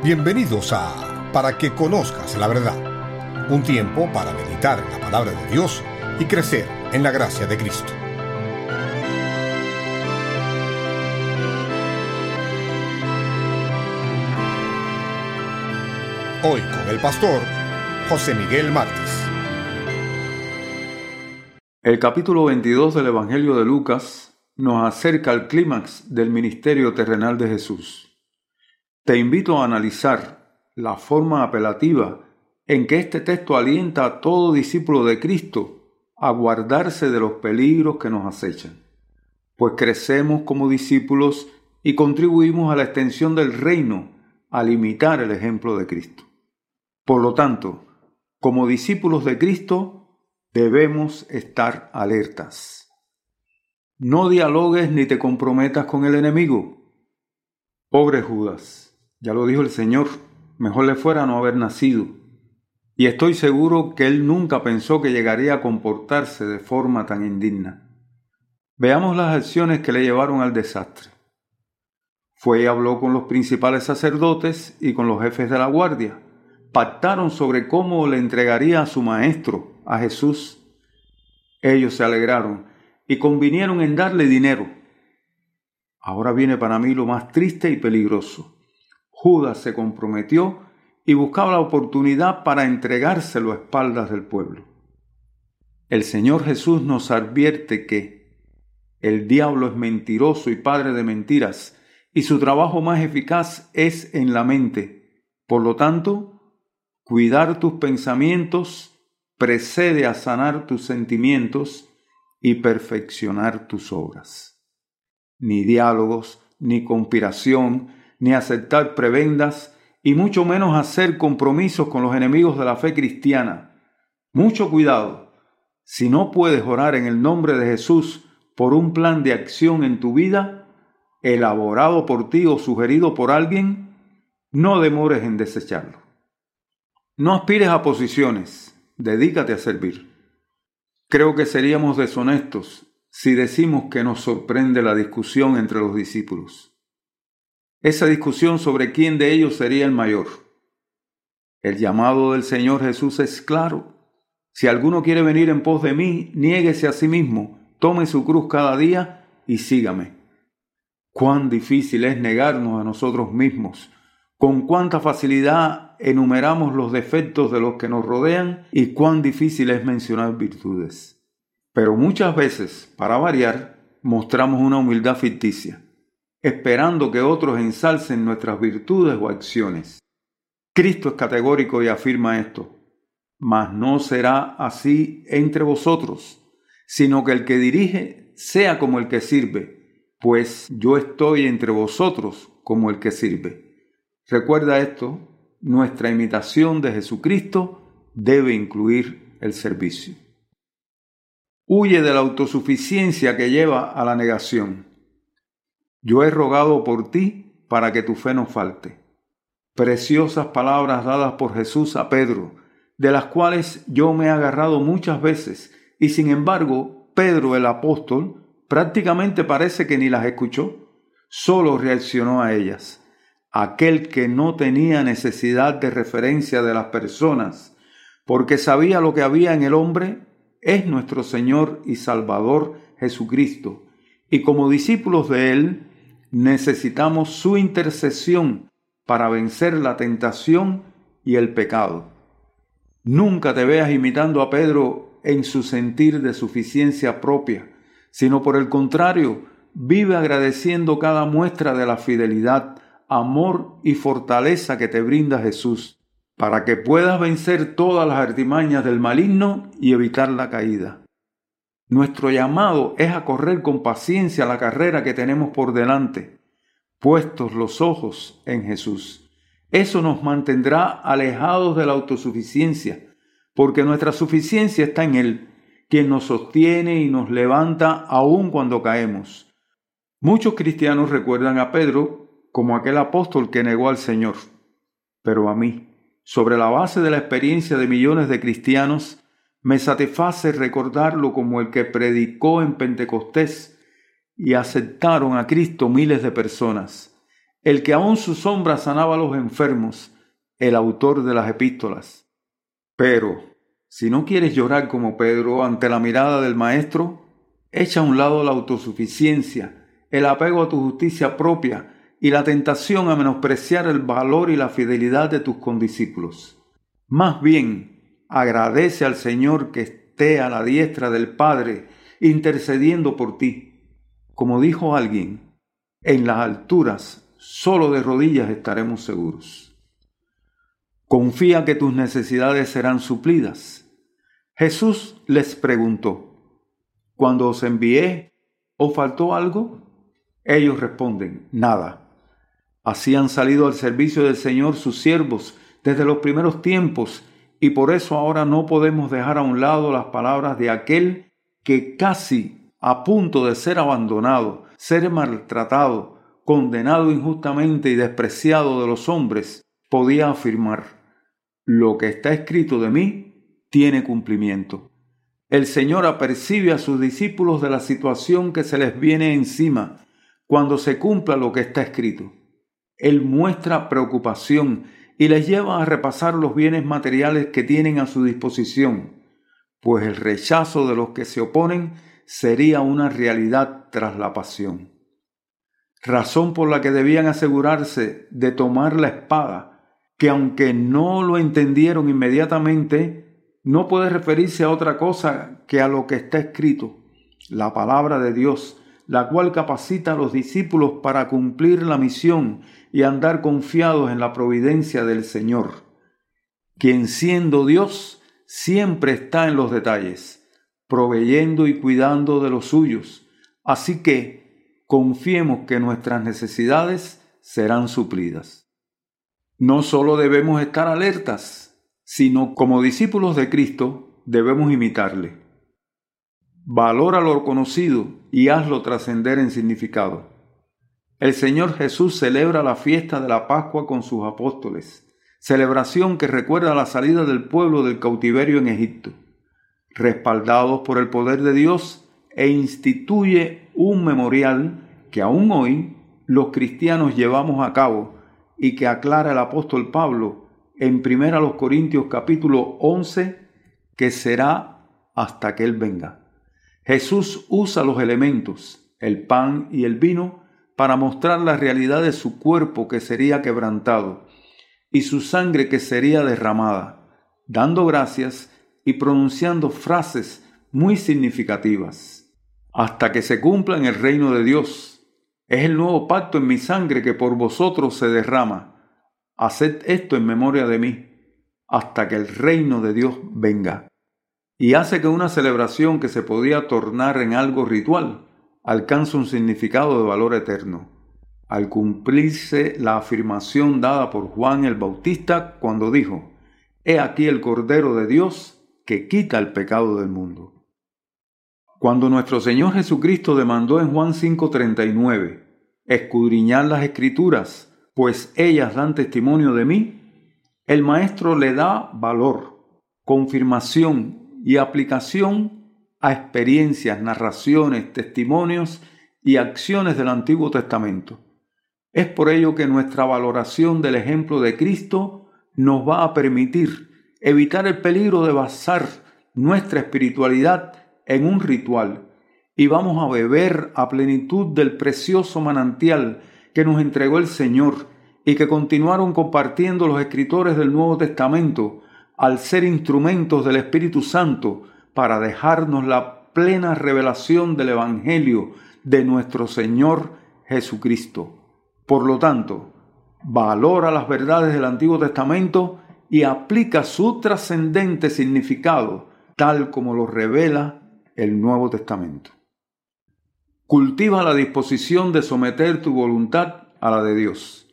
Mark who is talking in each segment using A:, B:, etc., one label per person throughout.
A: Bienvenidos a Para que conozcas la verdad. Un tiempo para meditar en la palabra de Dios y crecer en la gracia de Cristo. Hoy con el pastor José Miguel Márquez.
B: El capítulo 22 del Evangelio de Lucas nos acerca al clímax del ministerio terrenal de Jesús te invito a analizar la forma apelativa en que este texto alienta a todo discípulo de Cristo a guardarse de los peligros que nos acechan, pues crecemos como discípulos y contribuimos a la extensión del reino al imitar el ejemplo de Cristo. Por lo tanto, como discípulos de Cristo, debemos estar alertas. No dialogues ni te comprometas con el enemigo. Pobre Judas ya lo dijo el Señor, mejor le fuera no haber nacido. Y estoy seguro que él nunca pensó que llegaría a comportarse de forma tan indigna. Veamos las acciones que le llevaron al desastre. Fue y habló con los principales sacerdotes y con los jefes de la guardia. Pactaron sobre cómo le entregaría a su maestro, a Jesús. Ellos se alegraron y convinieron en darle dinero. Ahora viene para mí lo más triste y peligroso. Judas se comprometió y buscaba la oportunidad para entregárselo a espaldas del pueblo. El Señor Jesús nos advierte que el diablo es mentiroso y padre de mentiras, y su trabajo más eficaz es en la mente. Por lo tanto, cuidar tus pensamientos precede a sanar tus sentimientos y perfeccionar tus obras. Ni diálogos, ni conspiración, ni aceptar prebendas, y mucho menos hacer compromisos con los enemigos de la fe cristiana. Mucho cuidado. Si no puedes orar en el nombre de Jesús por un plan de acción en tu vida, elaborado por ti o sugerido por alguien, no demores en desecharlo. No aspires a posiciones, dedícate a servir. Creo que seríamos deshonestos si decimos que nos sorprende la discusión entre los discípulos esa discusión sobre quién de ellos sería el mayor. El llamado del Señor Jesús es claro. Si alguno quiere venir en pos de mí, niéguese a sí mismo, tome su cruz cada día y sígame. Cuán difícil es negarnos a nosotros mismos, con cuánta facilidad enumeramos los defectos de los que nos rodean y cuán difícil es mencionar virtudes. Pero muchas veces, para variar, mostramos una humildad ficticia esperando que otros ensalcen nuestras virtudes o acciones. Cristo es categórico y afirma esto, mas no será así entre vosotros, sino que el que dirige sea como el que sirve, pues yo estoy entre vosotros como el que sirve. Recuerda esto, nuestra imitación de Jesucristo debe incluir el servicio. Huye de la autosuficiencia que lleva a la negación. Yo he rogado por ti para que tu fe no falte. Preciosas palabras dadas por Jesús a Pedro, de las cuales yo me he agarrado muchas veces, y sin embargo, Pedro el apóstol prácticamente parece que ni las escuchó, solo reaccionó a ellas. Aquel que no tenía necesidad de referencia de las personas, porque sabía lo que había en el hombre, es nuestro Señor y Salvador Jesucristo. Y como discípulos de Él, necesitamos su intercesión para vencer la tentación y el pecado. Nunca te veas imitando a Pedro en su sentir de suficiencia propia, sino por el contrario, vive agradeciendo cada muestra de la fidelidad, amor y fortaleza que te brinda Jesús, para que puedas vencer todas las artimañas del maligno y evitar la caída. Nuestro llamado es a correr con paciencia la carrera que tenemos por delante, puestos los ojos en Jesús. Eso nos mantendrá alejados de la autosuficiencia, porque nuestra suficiencia está en Él, quien nos sostiene y nos levanta aun cuando caemos. Muchos cristianos recuerdan a Pedro como aquel apóstol que negó al Señor, pero a mí, sobre la base de la experiencia de millones de cristianos, me satisface recordarlo como el que predicó en Pentecostés y aceptaron a Cristo miles de personas. el que aún su sombra sanaba a los enfermos, el autor de las epístolas. Pero, si no quieres llorar como Pedro ante la mirada del Maestro, echa a un lado la autosuficiencia, el apego a tu justicia propia y la tentación a menospreciar el valor y la fidelidad de tus condiscípulos. Más bien, agradece al Señor que esté a la diestra del Padre, intercediendo por ti. Como dijo alguien, en las alturas solo de rodillas estaremos seguros. Confía que tus necesidades serán suplidas. Jesús les preguntó, cuando os envié, ¿os faltó algo? Ellos responden, nada. Así han salido al servicio del Señor sus siervos desde los primeros tiempos, y por eso ahora no podemos dejar a un lado las palabras de aquel que casi a punto de ser abandonado, ser maltratado, condenado injustamente y despreciado de los hombres, podía afirmar, lo que está escrito de mí tiene cumplimiento. El Señor apercibe a sus discípulos de la situación que se les viene encima cuando se cumpla lo que está escrito. Él muestra preocupación y les lleva a repasar los bienes materiales que tienen a su disposición, pues el rechazo de los que se oponen sería una realidad tras la pasión. Razón por la que debían asegurarse de tomar la espada, que aunque no lo entendieron inmediatamente, no puede referirse a otra cosa que a lo que está escrito, la palabra de Dios, la cual capacita a los discípulos para cumplir la misión y andar confiados en la providencia del Señor, quien siendo Dios siempre está en los detalles, proveyendo y cuidando de los suyos. Así que confiemos que nuestras necesidades serán suplidas. No solo debemos estar alertas, sino como discípulos de Cristo debemos imitarle. Valora lo conocido y hazlo trascender en significado. El Señor Jesús celebra la fiesta de la Pascua con sus apóstoles, celebración que recuerda la salida del pueblo del cautiverio en Egipto, respaldados por el poder de Dios e instituye un memorial que aún hoy los cristianos llevamos a cabo y que aclara el apóstol Pablo en 1 Corintios capítulo 11 que será hasta que Él venga. Jesús usa los elementos, el pan y el vino, para mostrar la realidad de su cuerpo que sería quebrantado y su sangre que sería derramada, dando gracias y pronunciando frases muy significativas. Hasta que se cumpla en el reino de Dios. Es el nuevo pacto en mi sangre que por vosotros se derrama. Haced esto en memoria de mí, hasta que el reino de Dios venga y hace que una celebración que se podía tornar en algo ritual alcance un significado de valor eterno, al cumplirse la afirmación dada por Juan el Bautista cuando dijo, He aquí el Cordero de Dios que quita el pecado del mundo. Cuando nuestro Señor Jesucristo demandó en Juan 5:39, escudriñar las escrituras, pues ellas dan testimonio de mí, el Maestro le da valor, confirmación y aplicación a experiencias, narraciones, testimonios y acciones del Antiguo Testamento. Es por ello que nuestra valoración del ejemplo de Cristo nos va a permitir evitar el peligro de basar nuestra espiritualidad en un ritual y vamos a beber a plenitud del precioso manantial que nos entregó el Señor y que continuaron compartiendo los escritores del Nuevo Testamento al ser instrumentos del Espíritu Santo para dejarnos la plena revelación del Evangelio de nuestro Señor Jesucristo. Por lo tanto, valora las verdades del Antiguo Testamento y aplica su trascendente significado tal como lo revela el Nuevo Testamento. Cultiva la disposición de someter tu voluntad a la de Dios.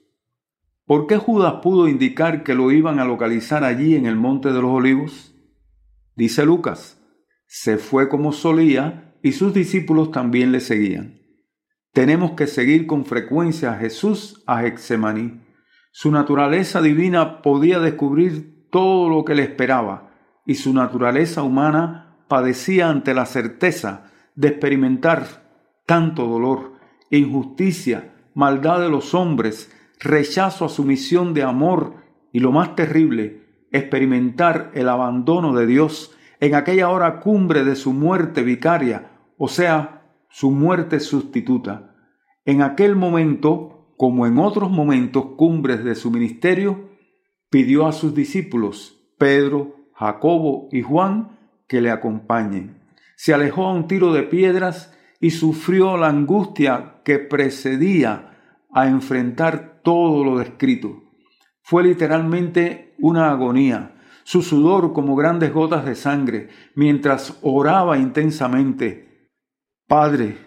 B: ¿Por qué Judas pudo indicar que lo iban a localizar allí en el Monte de los Olivos? Dice Lucas, se fue como solía y sus discípulos también le seguían. Tenemos que seguir con frecuencia a Jesús a Hexemaní. Su naturaleza divina podía descubrir todo lo que le esperaba y su naturaleza humana padecía ante la certeza de experimentar tanto dolor, injusticia, maldad de los hombres, rechazo a su misión de amor y lo más terrible, experimentar el abandono de Dios en aquella hora cumbre de su muerte vicaria, o sea, su muerte sustituta. En aquel momento, como en otros momentos cumbres de su ministerio, pidió a sus discípulos, Pedro, Jacobo y Juan, que le acompañen. Se alejó a un tiro de piedras y sufrió la angustia que precedía a enfrentar todo lo descrito. Fue literalmente una agonía, su sudor como grandes gotas de sangre, mientras oraba intensamente. Padre,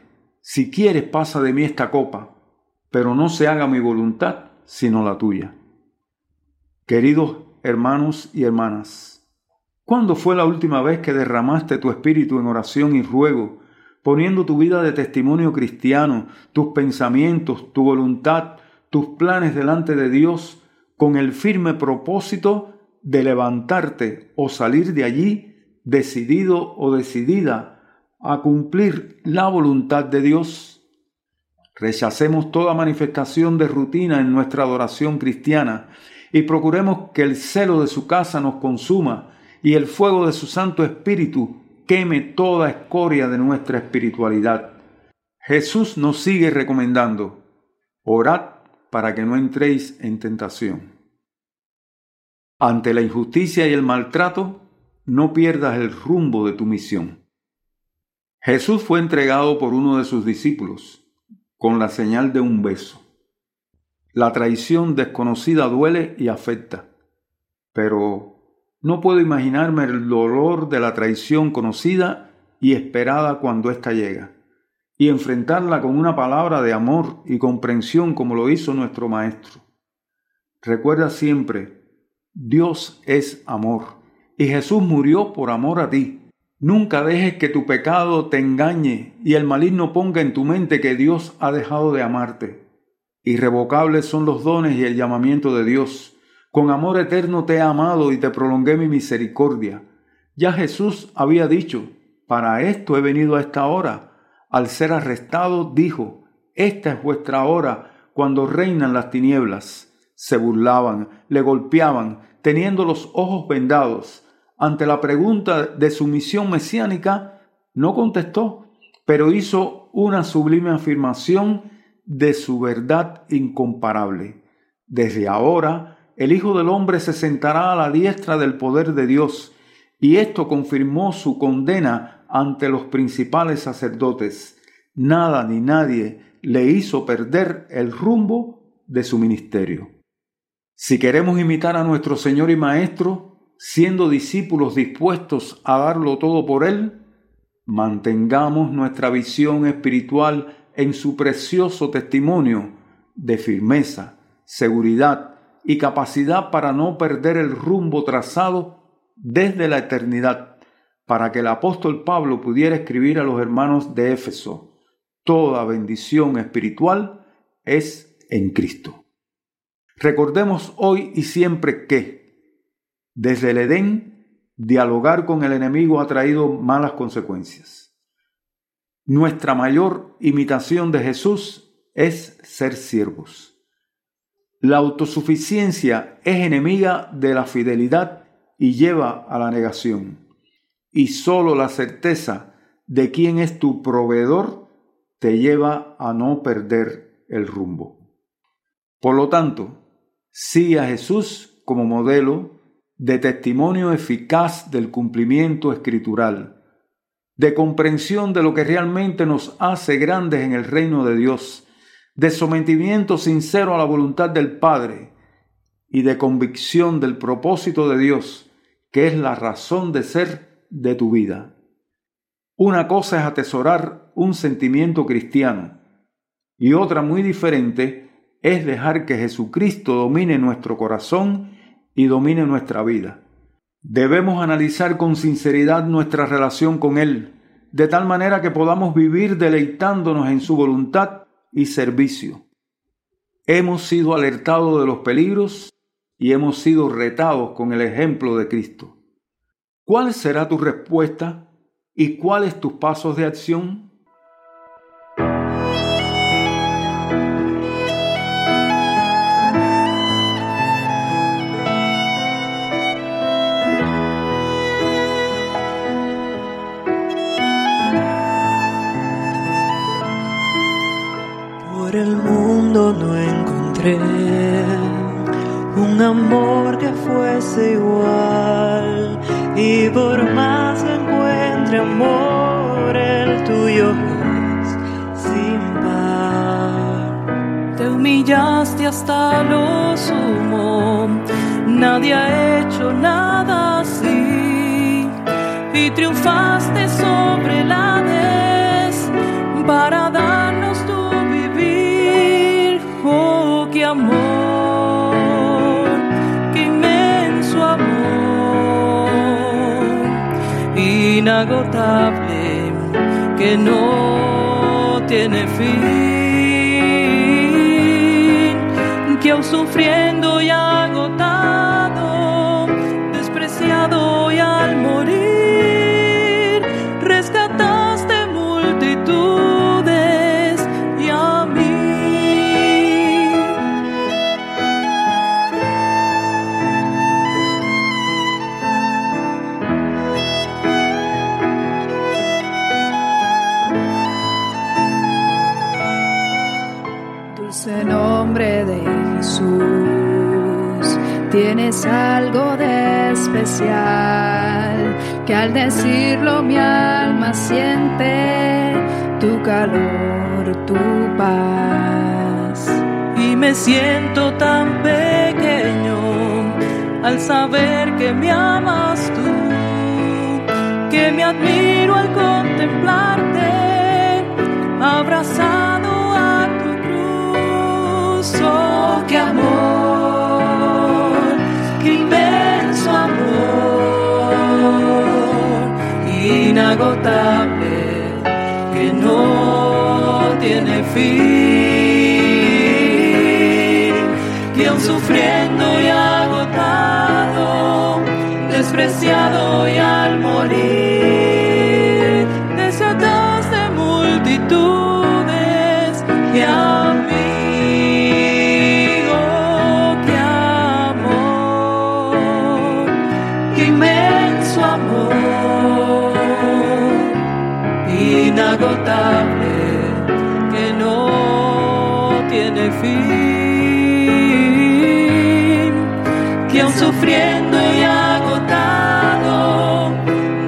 B: si quieres pasa de mí esta copa, pero no se haga mi voluntad, sino la tuya. Queridos hermanos y hermanas, ¿cuándo fue la última vez que derramaste tu espíritu en oración y ruego poniendo tu vida de testimonio cristiano, tus pensamientos, tu voluntad, tus planes delante de Dios, con el firme propósito de levantarte o salir de allí decidido o decidida a cumplir la voluntad de Dios. Rechacemos toda manifestación de rutina en nuestra adoración cristiana y procuremos que el celo de su casa nos consuma y el fuego de su Santo Espíritu queme toda escoria de nuestra espiritualidad. Jesús nos sigue recomendando, orad para que no entréis en tentación. Ante la injusticia y el maltrato, no pierdas el rumbo de tu misión. Jesús fue entregado por uno de sus discípulos con la señal de un beso. La traición desconocida duele y afecta, pero no puedo imaginarme el dolor de la traición conocida y esperada cuando ésta llega, y enfrentarla con una palabra de amor y comprensión como lo hizo nuestro Maestro. Recuerda siempre, Dios es amor, y Jesús murió por amor a ti. Nunca dejes que tu pecado te engañe y el maligno ponga en tu mente que Dios ha dejado de amarte. Irrevocables son los dones y el llamamiento de Dios con amor eterno te he amado y te prolongué mi misericordia. Ya Jesús había dicho, para esto he venido a esta hora. Al ser arrestado, dijo, esta es vuestra hora cuando reinan las tinieblas. Se burlaban, le golpeaban, teniendo los ojos vendados. Ante la pregunta de su misión mesiánica, no contestó, pero hizo una sublime afirmación de su verdad incomparable. Desde ahora, el Hijo del Hombre se sentará a la diestra del poder de Dios, y esto confirmó su condena ante los principales sacerdotes. Nada ni nadie le hizo perder el rumbo de su ministerio. Si queremos imitar a nuestro Señor y Maestro, siendo discípulos dispuestos a darlo todo por Él, mantengamos nuestra visión espiritual en su precioso testimonio de firmeza, seguridad, y capacidad para no perder el rumbo trazado desde la eternidad, para que el apóstol Pablo pudiera escribir a los hermanos de Éfeso, toda bendición espiritual es en Cristo. Recordemos hoy y siempre que, desde el Edén, dialogar con el enemigo ha traído malas consecuencias. Nuestra mayor imitación de Jesús es ser siervos. La autosuficiencia es enemiga de la fidelidad y lleva a la negación. Y solo la certeza de quién es tu proveedor te lleva a no perder el rumbo. Por lo tanto, sigue a Jesús como modelo de testimonio eficaz del cumplimiento escritural, de comprensión de lo que realmente nos hace grandes en el reino de Dios de sometimiento sincero a la voluntad del Padre y de convicción del propósito de Dios, que es la razón de ser de tu vida. Una cosa es atesorar un sentimiento cristiano y otra muy diferente es dejar que Jesucristo domine nuestro corazón y domine nuestra vida. Debemos analizar con sinceridad nuestra relación con Él, de tal manera que podamos vivir deleitándonos en su voluntad y servicio. Hemos sido alertados de los peligros y hemos sido retados con el ejemplo de Cristo. ¿Cuál será tu respuesta y cuáles tus pasos de acción?
C: Él, un amor que fuese igual. Y por más que encuentre amor el tuyo es sin par. Te humillaste hasta lo sumo, nadie ha hecho nada así. Y triunfaste sobre la vez para darnos inagotable, que no tiene fin, que sufriendo y
D: tienes algo de especial, que al decirlo mi alma siente tu calor, tu paz.
C: y me siento tan pequeño al saber que me amas tú, que me admiro al contemplarte, abrazado sufriendo y agotado,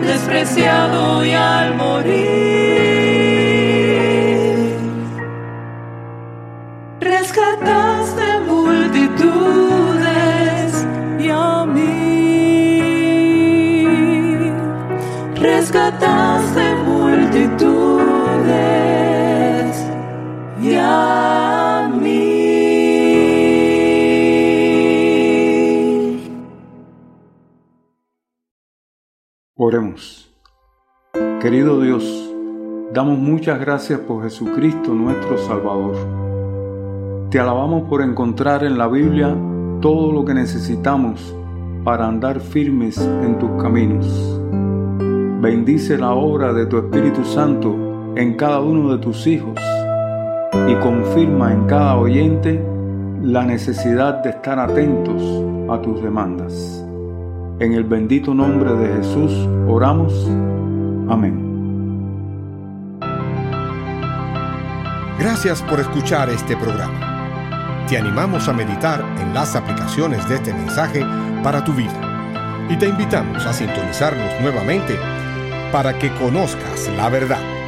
C: despreciado y al morir, rescataste multitudes y a mí rescataste multitudes y a mí.
B: Querido Dios, damos muchas gracias por Jesucristo nuestro Salvador. Te alabamos por encontrar en la Biblia todo lo que necesitamos para andar firmes en tus caminos. Bendice la obra de tu Espíritu Santo en cada uno de tus hijos y confirma en cada oyente la necesidad de estar atentos a tus demandas. En el bendito nombre de Jesús oramos. Amén.
A: Gracias por escuchar este programa. Te animamos a meditar en las aplicaciones de este mensaje para tu vida y te invitamos a sintonizarnos nuevamente para que conozcas la verdad